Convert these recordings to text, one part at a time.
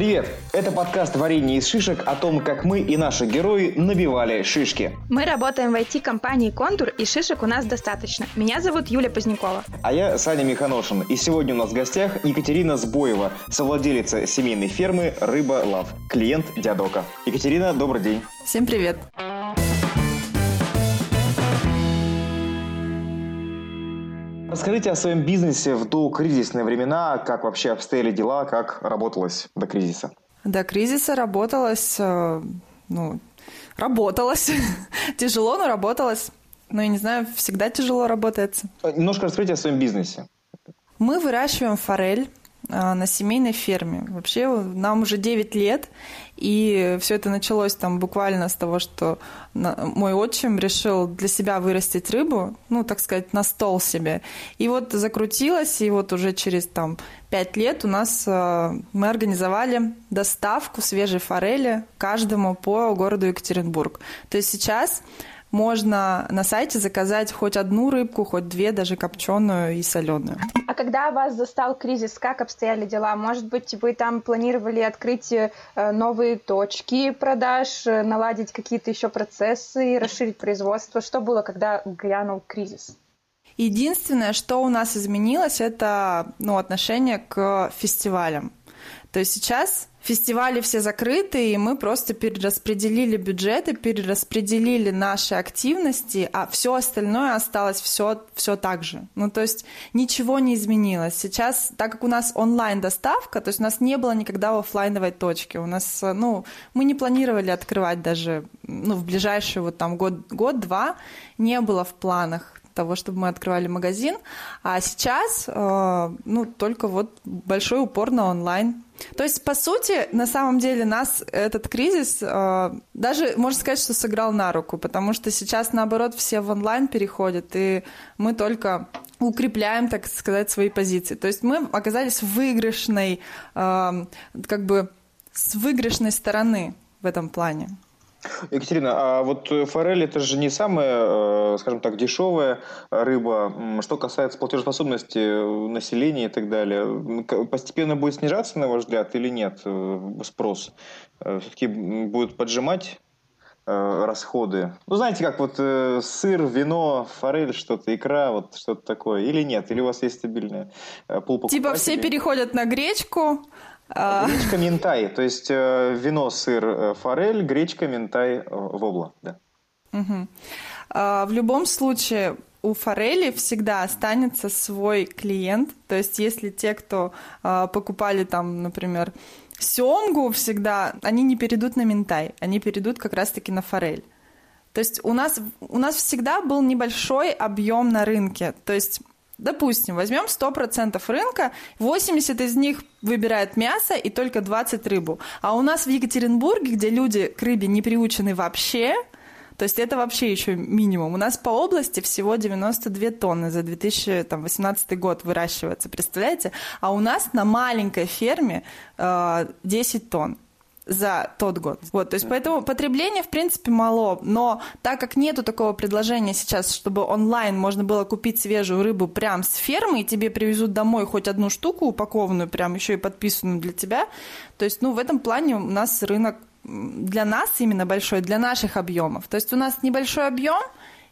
Привет! Это подкаст «Варенье из шишек» о том, как мы и наши герои набивали шишки. Мы работаем в IT-компании «Контур», и шишек у нас достаточно. Меня зовут Юля Позднякова. А я Саня Миханошин. И сегодня у нас в гостях Екатерина Сбоева, совладелица семейной фермы «Рыба Лав», клиент Дядока. Екатерина, добрый день. Всем привет. Расскажите о своем бизнесе в докризисные времена, как вообще обстояли дела, как работалось до кризиса. До кризиса работалось, э, ну, работалось. Тяжело, но работалось. Ну, я не знаю, всегда тяжело работается. Немножко расскажите о своем бизнесе. Мы выращиваем форель на семейной ферме. Вообще нам уже 9 лет, и все это началось там буквально с того, что мой отчим решил для себя вырастить рыбу, ну, так сказать, на стол себе. И вот закрутилось, и вот уже через там 5 лет у нас а, мы организовали доставку свежей форели каждому по городу Екатеринбург. То есть сейчас можно на сайте заказать хоть одну рыбку, хоть две, даже копченую и соленую. А когда вас застал кризис, как обстояли дела? Может быть, вы там планировали открыть э, новые точки продаж, э, наладить какие-то еще процессы, расширить производство? Что было, когда грянул кризис? Единственное, что у нас изменилось, это ну, отношение к фестивалям. То есть сейчас фестивали все закрыты, и мы просто перераспределили бюджеты, перераспределили наши активности, а все остальное осталось все, все так же. Ну, то есть ничего не изменилось. Сейчас, так как у нас онлайн-доставка, то есть у нас не было никогда офлайновой точки. У нас, ну, мы не планировали открывать даже, ну, в ближайший вот там год, год-два не было в планах того, чтобы мы открывали магазин. А сейчас, э, ну, только вот большой упор на онлайн. То есть, по сути, на самом деле нас этот кризис э, даже, можно сказать, что сыграл на руку, потому что сейчас, наоборот, все в онлайн переходят, и мы только укрепляем, так сказать, свои позиции. То есть мы оказались в выигрышной, э, как бы с выигрышной стороны в этом плане. Екатерина, а вот э, форель это же не самая, э, скажем так, дешевая рыба. Что касается платежеспособности э, населения и так далее, постепенно будет снижаться, на ваш взгляд, или нет спрос? Все-таки будет поджимать расходы. Ну, знаете, как вот э, сыр, вино, форель, что-то, икра, вот что-то такое. Или нет? Или у вас есть стабильная э, пул Типа все переходят на гречку. Гречка ментай, то есть э, вино, сыр, э, форель, гречка, ментай, э, вобла. Да. Угу. В любом случае, у форели всегда останется свой клиент. То есть, если те, кто покупали там, например, семгу всегда, они не перейдут на ментай, они перейдут как раз-таки на форель. То есть у нас, у нас всегда был небольшой объем на рынке. То есть Допустим, возьмем 100% рынка, 80 из них выбирают мясо и только 20 рыбу. А у нас в Екатеринбурге, где люди к рыбе не приучены вообще, то есть это вообще еще минимум. У нас по области всего 92 тонны за 2018 год выращивается, представляете? А у нас на маленькой ферме э, 10 тонн за тот год. Вот, то есть поэтому потребление, в принципе, мало, но так как нету такого предложения сейчас, чтобы онлайн можно было купить свежую рыбу прям с фермы, и тебе привезут домой хоть одну штуку упакованную, прям еще и подписанную для тебя, то есть, ну, в этом плане у нас рынок для нас именно большой, для наших объемов. То есть у нас небольшой объем,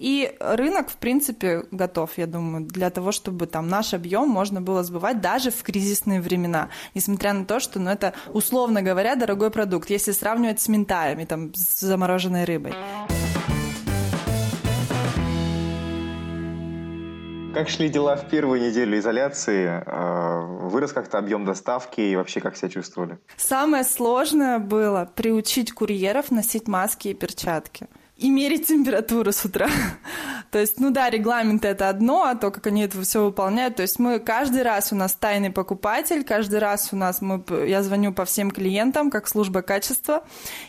и рынок, в принципе, готов, я думаю, для того, чтобы там наш объем можно было сбывать даже в кризисные времена, несмотря на то, что, ну, это, условно говоря, дорогой продукт, если сравнивать с ментаями, там, с замороженной рыбой. Как шли дела в первую неделю изоляции? А, вырос как-то объем доставки и вообще как себя чувствовали? Самое сложное было приучить курьеров носить маски и перчатки и мерить температуру с утра. то есть, ну да, регламент это одно, а то, как они это все выполняют. То есть мы каждый раз у нас тайный покупатель, каждый раз у нас мы, я звоню по всем клиентам, как служба качества,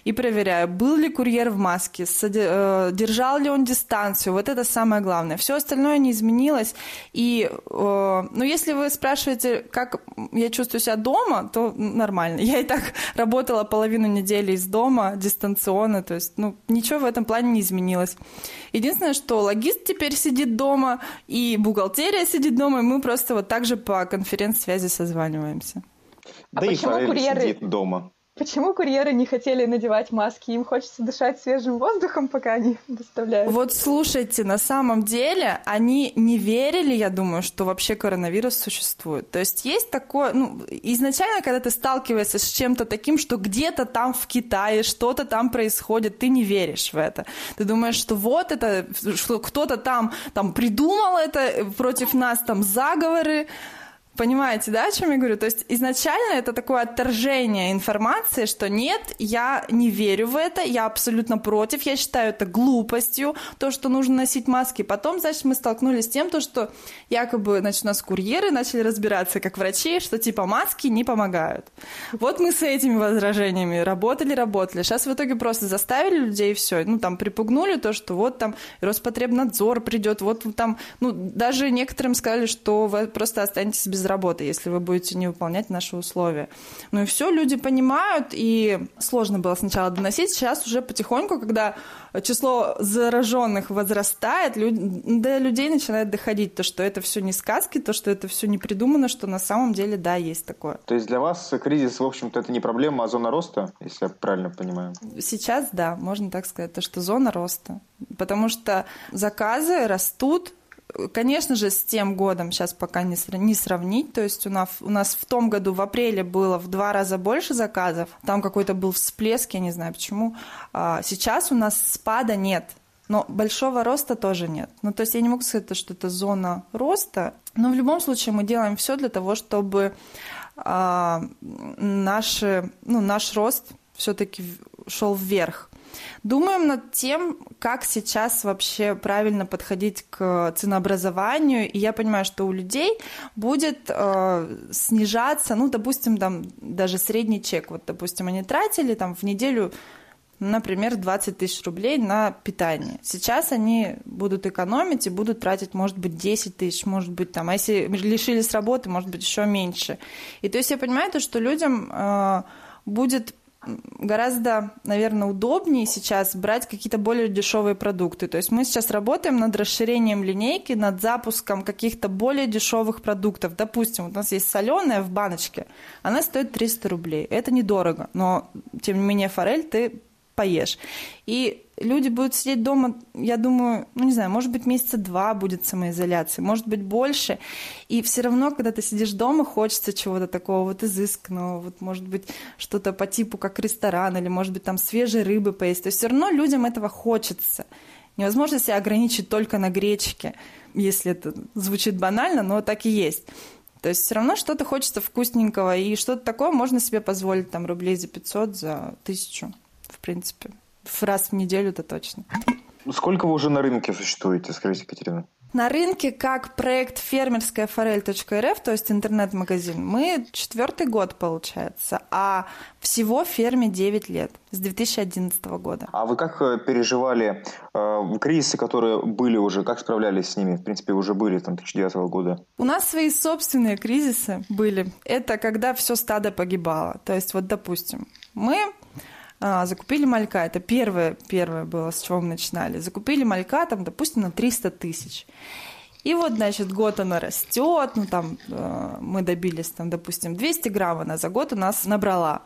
и проверяю, был ли курьер в маске, э, держал ли он дистанцию. Вот это самое главное. Все остальное не изменилось. И, э, ну, если вы спрашиваете, как я чувствую себя дома, то нормально. Я и так работала половину недели из дома дистанционно, то есть, ну, ничего в этом плане не изменилось. Единственное, что логист теперь сидит дома, и бухгалтерия сидит дома, и мы просто вот так же по конференц-связи созваниваемся. Да и почему форель курьеры- сидит дома. Почему курьеры не хотели надевать маски? Им хочется дышать свежим воздухом, пока они доставляют. Вот слушайте, на самом деле они не верили, я думаю, что вообще коронавирус существует. То есть есть такое, ну, изначально, когда ты сталкиваешься с чем-то таким, что где-то там в Китае что-то там происходит, ты не веришь в это. Ты думаешь, что вот это, что кто-то там, там придумал это против нас, там заговоры, Понимаете, да, о чем я говорю? То есть изначально это такое отторжение информации, что нет, я не верю в это, я абсолютно против, я считаю это глупостью, то, что нужно носить маски. Потом, значит, мы столкнулись с тем, то, что якобы, значит, у нас курьеры начали разбираться как врачи, что типа маски не помогают. Вот мы с этими возражениями работали, работали. Сейчас в итоге просто заставили людей все. Ну, там припугнули то, что вот там Роспотребнадзор придет, вот там, ну, даже некоторым сказали, что вы просто останетесь без работы, если вы будете не выполнять наши условия. Ну и все, люди понимают, и сложно было сначала доносить, сейчас уже потихоньку, когда число зараженных возрастает, люд... до людей начинает доходить то, что это все не сказки, то, что это все не придумано, что на самом деле, да, есть такое. То есть для вас кризис, в общем-то, это не проблема, а зона роста, если я правильно понимаю? Сейчас, да, можно так сказать, то, что зона роста. Потому что заказы растут, Конечно же, с тем годом сейчас пока не, не сравнить. То есть у нас, у нас в том году в апреле было в два раза больше заказов. Там какой-то был всплеск, я не знаю почему. А сейчас у нас спада нет. Но большого роста тоже нет. Ну, то есть я не могу сказать, что это зона роста, но в любом случае мы делаем все для того, чтобы а, наши, ну, наш рост все-таки шел вверх. Думаем над тем, как сейчас вообще правильно подходить к ценообразованию. И я понимаю, что у людей будет э, снижаться, ну, допустим, там даже средний чек. Вот, допустим, они тратили там в неделю например, 20 тысяч рублей на питание. Сейчас они будут экономить и будут тратить, может быть, 10 тысяч, может быть, там, а если лишились работы, может быть, еще меньше. И то есть я понимаю то, что людям э, будет гораздо, наверное, удобнее сейчас брать какие-то более дешевые продукты. То есть мы сейчас работаем над расширением линейки, над запуском каких-то более дешевых продуктов. Допустим, вот у нас есть соленая в баночке, она стоит 300 рублей. Это недорого, но тем не менее форель ты поешь. И люди будут сидеть дома, я думаю, ну не знаю, может быть, месяца два будет самоизоляции, может быть, больше. И все равно, когда ты сидишь дома, хочется чего-то такого вот изысканного, вот может быть, что-то по типу как ресторан, или может быть, там свежей рыбы поесть. То есть все равно людям этого хочется. Невозможно себя ограничить только на гречке, если это звучит банально, но так и есть. То есть все равно что-то хочется вкусненького, и что-то такое можно себе позволить там рублей за 500, за 1000, в принципе. В раз в неделю это точно. Сколько вы уже на рынке существуете, скажите, Екатерина? На рынке как проект фермерская форель.рф, то есть интернет-магазин, мы четвертый год получается, а всего ферме 9 лет, с 2011 года. А вы как э, переживали э, кризисы, которые были уже, как справлялись с ними? В принципе, уже были там 2009 года. У нас свои собственные кризисы были. Это когда все стадо погибало. То есть вот, допустим, мы а, закупили малька. Это первое, первое было, с чего мы начинали. Закупили малька, там, допустим, на 300 тысяч. И вот, значит, год она растет, ну, там, э, мы добились, там, допустим, 200 грамм она за год у нас набрала.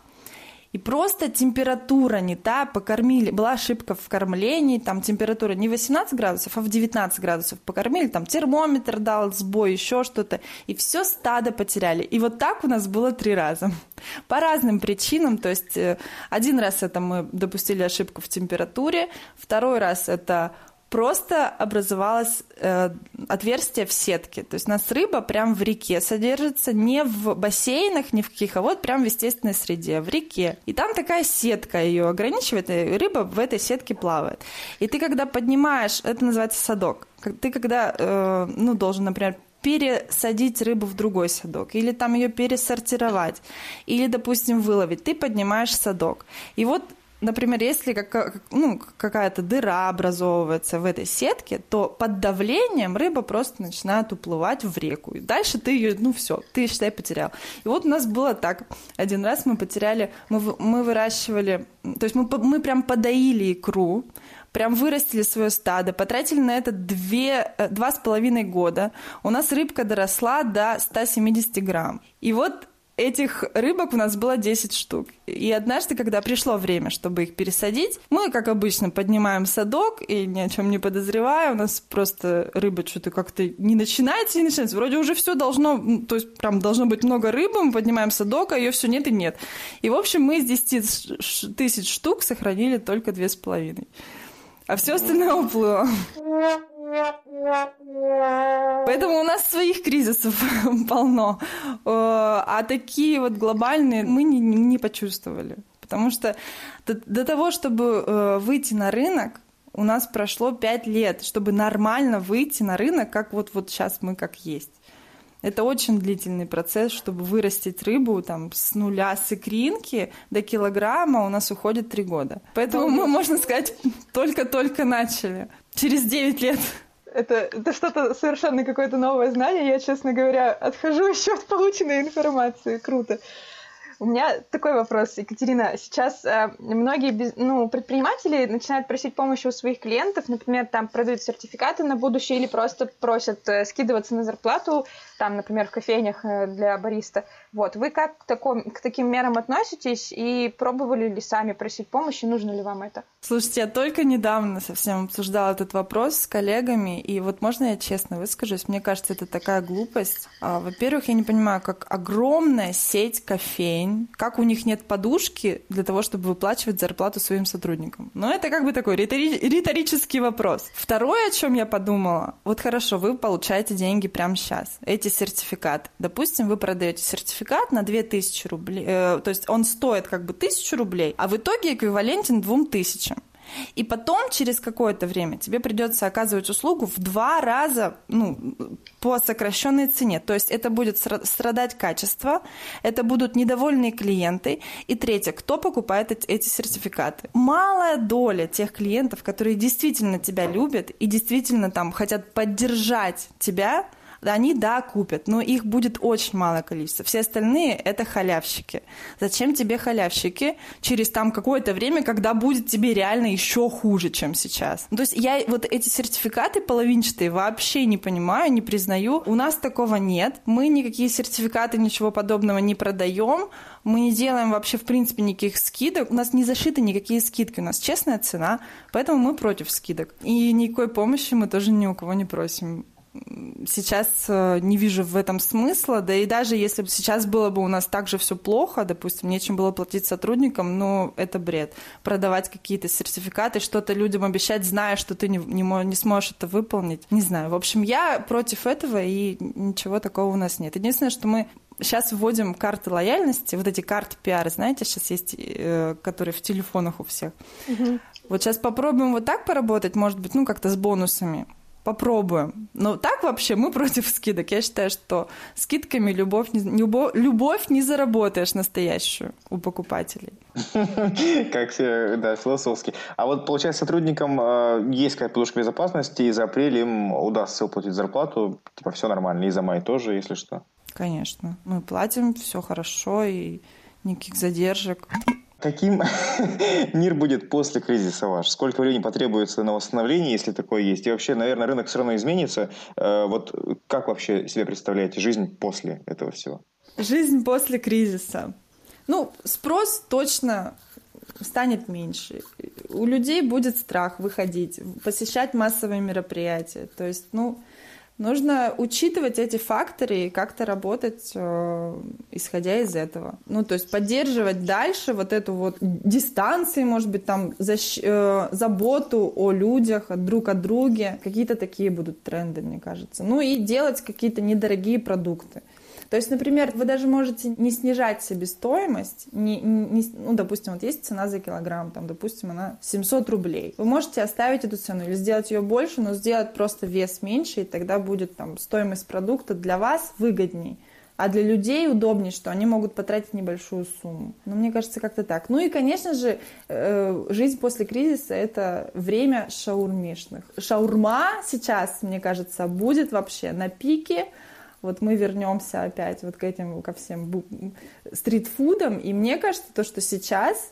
И просто температура не та, покормили. Была ошибка в кормлении, там температура не 18 градусов, а в 19 градусов покормили, там термометр дал сбой, еще что-то. И все стадо потеряли. И вот так у нас было три раза. По разным причинам. То есть э, один раз это мы допустили ошибку в температуре, второй раз это просто образовалось э, отверстие в сетке. То есть у нас рыба прям в реке содержится, не в бассейнах, ни в каких, а вот прям в естественной среде, в реке. И там такая сетка ее ограничивает, и рыба в этой сетке плавает. И ты когда поднимаешь, это называется садок, ты когда, э, ну, должен, например, пересадить рыбу в другой садок, или там ее пересортировать, или, допустим, выловить, ты поднимаешь садок. И вот например, если как, ну, какая-то дыра образовывается в этой сетке, то под давлением рыба просто начинает уплывать в реку. И дальше ты ее, ну все, ты, считай, потерял. И вот у нас было так. Один раз мы потеряли, мы, мы выращивали, то есть мы, мы прям подоили икру, прям вырастили свое стадо, потратили на это две, э, два с половиной года. У нас рыбка доросла до 170 грамм. И вот этих рыбок у нас было 10 штук. И однажды, когда пришло время, чтобы их пересадить, мы, как обычно, поднимаем садок и ни о чем не подозревая, у нас просто рыба что-то как-то не начинается, не начинается. Вроде уже все должно, то есть прям должно быть много рыбы, мы поднимаем садок, а ее все нет и нет. И, в общем, мы из 10 тысяч штук сохранили только две с половиной. А все остальное уплыло. Поэтому у нас своих кризисов полно. Э, а такие вот глобальные мы не, не почувствовали. Потому что до, до того, чтобы э, выйти на рынок, у нас прошло пять лет, чтобы нормально выйти на рынок, как вот, вот сейчас мы как есть. Это очень длительный процесс, чтобы вырастить рыбу там с нуля с икринки до килограмма у нас уходит три года. Поэтому мы, можно сказать, только-только начали. Через 9 лет это, это что-то совершенно какое-то новое знание. Я, честно говоря, отхожу еще от полученной информации. Круто. У меня такой вопрос, Екатерина. Сейчас э, многие ну, предприниматели начинают просить помощи у своих клиентов, например, там продают сертификаты на будущее или просто просят э, скидываться на зарплату там, например, в кофейнях э, для бариста. Вот, вы как к, таком, к таким мерам относитесь и пробовали ли сами просить помощи, нужно ли вам это? Слушайте, я только недавно совсем обсуждала этот вопрос с коллегами, и вот можно я честно выскажусь, мне кажется, это такая глупость. А, во-первых, я не понимаю, как огромная сеть кофейн, как у них нет подушки для того, чтобы выплачивать зарплату своим сотрудникам. Но это как бы такой ритори- риторический вопрос. Второе, о чем я подумала, вот хорошо, вы получаете деньги прямо сейчас. Эти продаете сертификат. Допустим, вы продаете сертификат на 2000 рублей, э, то есть он стоит как бы 1000 рублей, а в итоге эквивалентен 2000. И потом, через какое-то время, тебе придется оказывать услугу в два раза ну, по сокращенной цене. То есть это будет страдать качество, это будут недовольные клиенты. И третье, кто покупает эти сертификаты? Малая доля тех клиентов, которые действительно тебя любят и действительно там хотят поддержать тебя, они, да, купят, но их будет очень малое количество. Все остальные – это халявщики. Зачем тебе халявщики через там какое-то время, когда будет тебе реально еще хуже, чем сейчас? Ну, то есть я вот эти сертификаты половинчатые вообще не понимаю, не признаю. У нас такого нет. Мы никакие сертификаты, ничего подобного не продаем. Мы не делаем вообще, в принципе, никаких скидок. У нас не зашиты никакие скидки. У нас честная цена, поэтому мы против скидок. И никакой помощи мы тоже ни у кого не просим сейчас э, не вижу в этом смысла, да и даже если бы сейчас было бы у нас так же все плохо, допустим, нечем было платить сотрудникам, ну, это бред. Продавать какие-то сертификаты, что-то людям обещать, зная, что ты не, не, не сможешь это выполнить. Не знаю. В общем, я против этого, и ничего такого у нас нет. Единственное, что мы Сейчас вводим карты лояльности, вот эти карты пиара, знаете, сейчас есть, э, которые в телефонах у всех. Угу. Вот сейчас попробуем вот так поработать, может быть, ну как-то с бонусами попробуем. Но так вообще мы против скидок. Я считаю, что скидками любовь не, любовь, любовь не заработаешь настоящую у покупателей. Как все, да, философски. А вот, получается, сотрудникам э, есть какая-то подушка безопасности, и за апрель им удастся уплатить зарплату, типа все нормально, и за май тоже, если что. Конечно. Мы платим, все хорошо, и никаких задержек. Каким мир будет после кризиса ваш? Сколько времени потребуется на восстановление, если такое есть? И вообще, наверное, рынок все равно изменится. Э, вот как вообще себе представляете жизнь после этого всего? Жизнь после кризиса. Ну, спрос точно станет меньше. У людей будет страх выходить, посещать массовые мероприятия. То есть, ну, Нужно учитывать эти факторы и как-то работать, э, исходя из этого. Ну, то есть поддерживать дальше вот эту вот дистанцию, может быть, там защ... э, заботу о людях, друг о друге. Какие-то такие будут тренды, мне кажется. Ну и делать какие-то недорогие продукты. То есть, например, вы даже можете не снижать себестоимость, не, не, ну, допустим, вот есть цена за килограмм, там, допустим, она 700 рублей. Вы можете оставить эту цену или сделать ее больше, но сделать просто вес меньше, и тогда будет там стоимость продукта для вас выгодней. А для людей удобнее, что они могут потратить небольшую сумму. Но мне кажется, как-то так. Ну и, конечно же, э, жизнь после кризиса – это время шаурмишных. Шаурма сейчас, мне кажется, будет вообще на пике – вот мы вернемся опять вот к этим, ко всем стритфудам, и мне кажется, то, что сейчас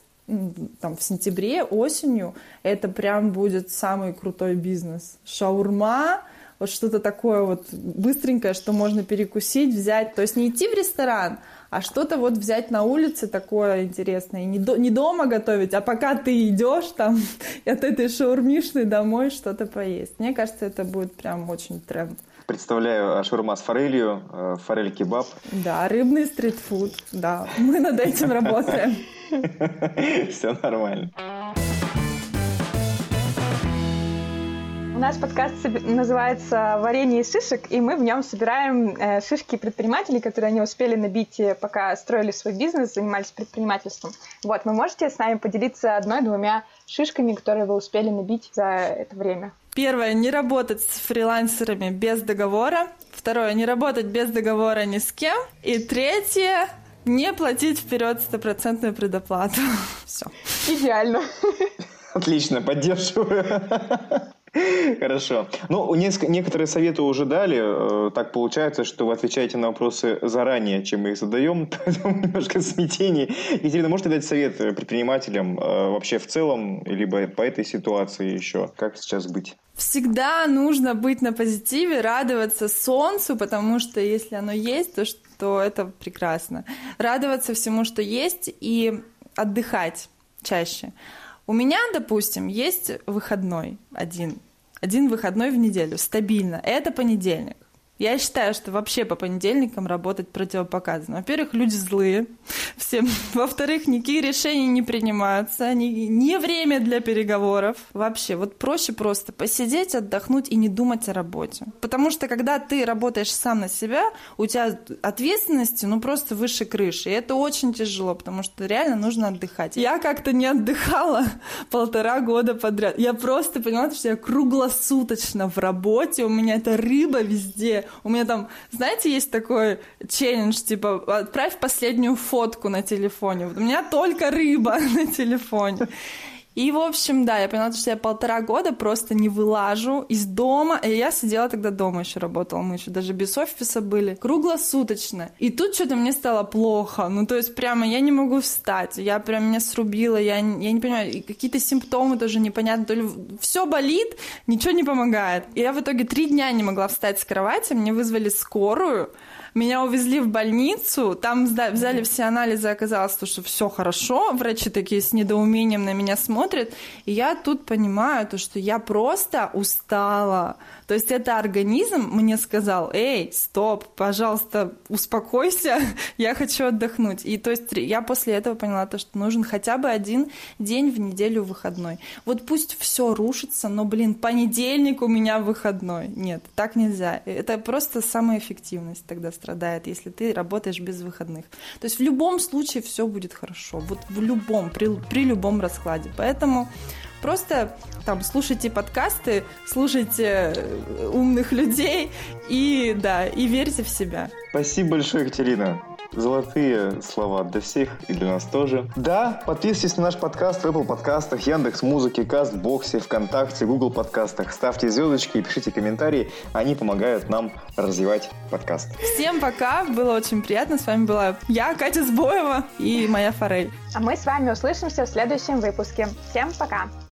там в сентябре, осенью, это прям будет самый крутой бизнес. Шаурма, вот что-то такое вот быстренькое, что можно перекусить, взять. То есть не идти в ресторан, а что-то вот взять на улице такое интересное. И не, до, не дома готовить, а пока ты идешь там от этой шаурмишной домой что-то поесть. Мне кажется, это будет прям очень тренд. Представляю а, шаурма с форелью, э, форель-кебаб. Да, рыбный стритфуд, да. Мы над этим работаем. Все нормально. У нас подкаст называется «Варенье из шишек», и мы в нем собираем э, шишки предпринимателей, которые они успели набить, э, пока строили свой бизнес, занимались предпринимательством. Вот, вы можете с нами поделиться одной-двумя шишками, которые вы успели набить за это время? Первое, не работать с фрилансерами без договора. Второе, не работать без договора ни с кем. И третье, не платить вперед стопроцентную предоплату. Все. Идеально. Отлично, поддерживаю. Хорошо. Ну, некоторые советы уже дали. Э, так получается, что вы отвечаете на вопросы заранее, чем мы их задаем, поэтому немножко смятение. Екатерина, можете дать совет предпринимателям э, вообще в целом, либо по этой ситуации еще? Как сейчас быть? Всегда нужно быть на позитиве, радоваться солнцу, потому что если оно есть, то, что это прекрасно. Радоваться всему, что есть, и отдыхать чаще. У меня, допустим, есть выходной один. Один выходной в неделю, стабильно. Это понедельник. Я считаю, что вообще по понедельникам работать противопоказано. Во-первых, люди злые. Всем. Во-вторых, никакие решения не принимаются. Не, не время для переговоров. Вообще, вот проще просто посидеть, отдохнуть и не думать о работе. Потому что когда ты работаешь сам на себя, у тебя ответственности, ну, просто выше крыши. И это очень тяжело, потому что реально нужно отдыхать. Я как-то не отдыхала полтора года подряд. Я просто поняла, что я круглосуточно в работе. У меня это рыба везде у меня там, знаете, есть такой челлендж, типа, отправь последнюю фотку на телефоне. Вот у меня только рыба на телефоне. И, в общем, да, я поняла, что я полтора года просто не вылажу из дома. И я сидела тогда дома еще работала. Мы еще даже без офиса были. Круглосуточно. И тут что-то мне стало плохо. Ну, то есть прямо я не могу встать. Я прям меня срубила. Я, я не понимаю, какие-то симптомы тоже непонятно. То ли все болит, ничего не помогает. И я в итоге три дня не могла встать с кровати. Мне вызвали скорую. Меня увезли в больницу, там взяли все анализы, оказалось, что все хорошо, врачи такие с недоумением на меня смотрят, и я тут понимаю, то, что я просто устала. То есть это организм мне сказал, эй, стоп, пожалуйста, успокойся, я хочу отдохнуть. И то есть я после этого поняла то, что нужен хотя бы один день в неделю выходной. Вот пусть все рушится, но, блин, понедельник у меня выходной. Нет, так нельзя. Это просто самая эффективность тогда страдает, если ты работаешь без выходных. То есть в любом случае все будет хорошо. Вот в любом, при, при любом раскладе. Поэтому просто там слушайте подкасты, слушайте э, умных людей и да, и верьте в себя. Спасибо большое, Екатерина золотые слова для всех и для нас тоже. Да, подписывайтесь на наш подкаст в Apple подкастах, Яндекс Музыке, Кастбоксе, ВКонтакте, Google подкастах. Ставьте звездочки и пишите комментарии. Они помогают нам развивать подкаст. Всем пока. Было очень приятно. С вами была я, Катя Сбоева и моя Форель. А мы с вами услышимся в следующем выпуске. Всем пока.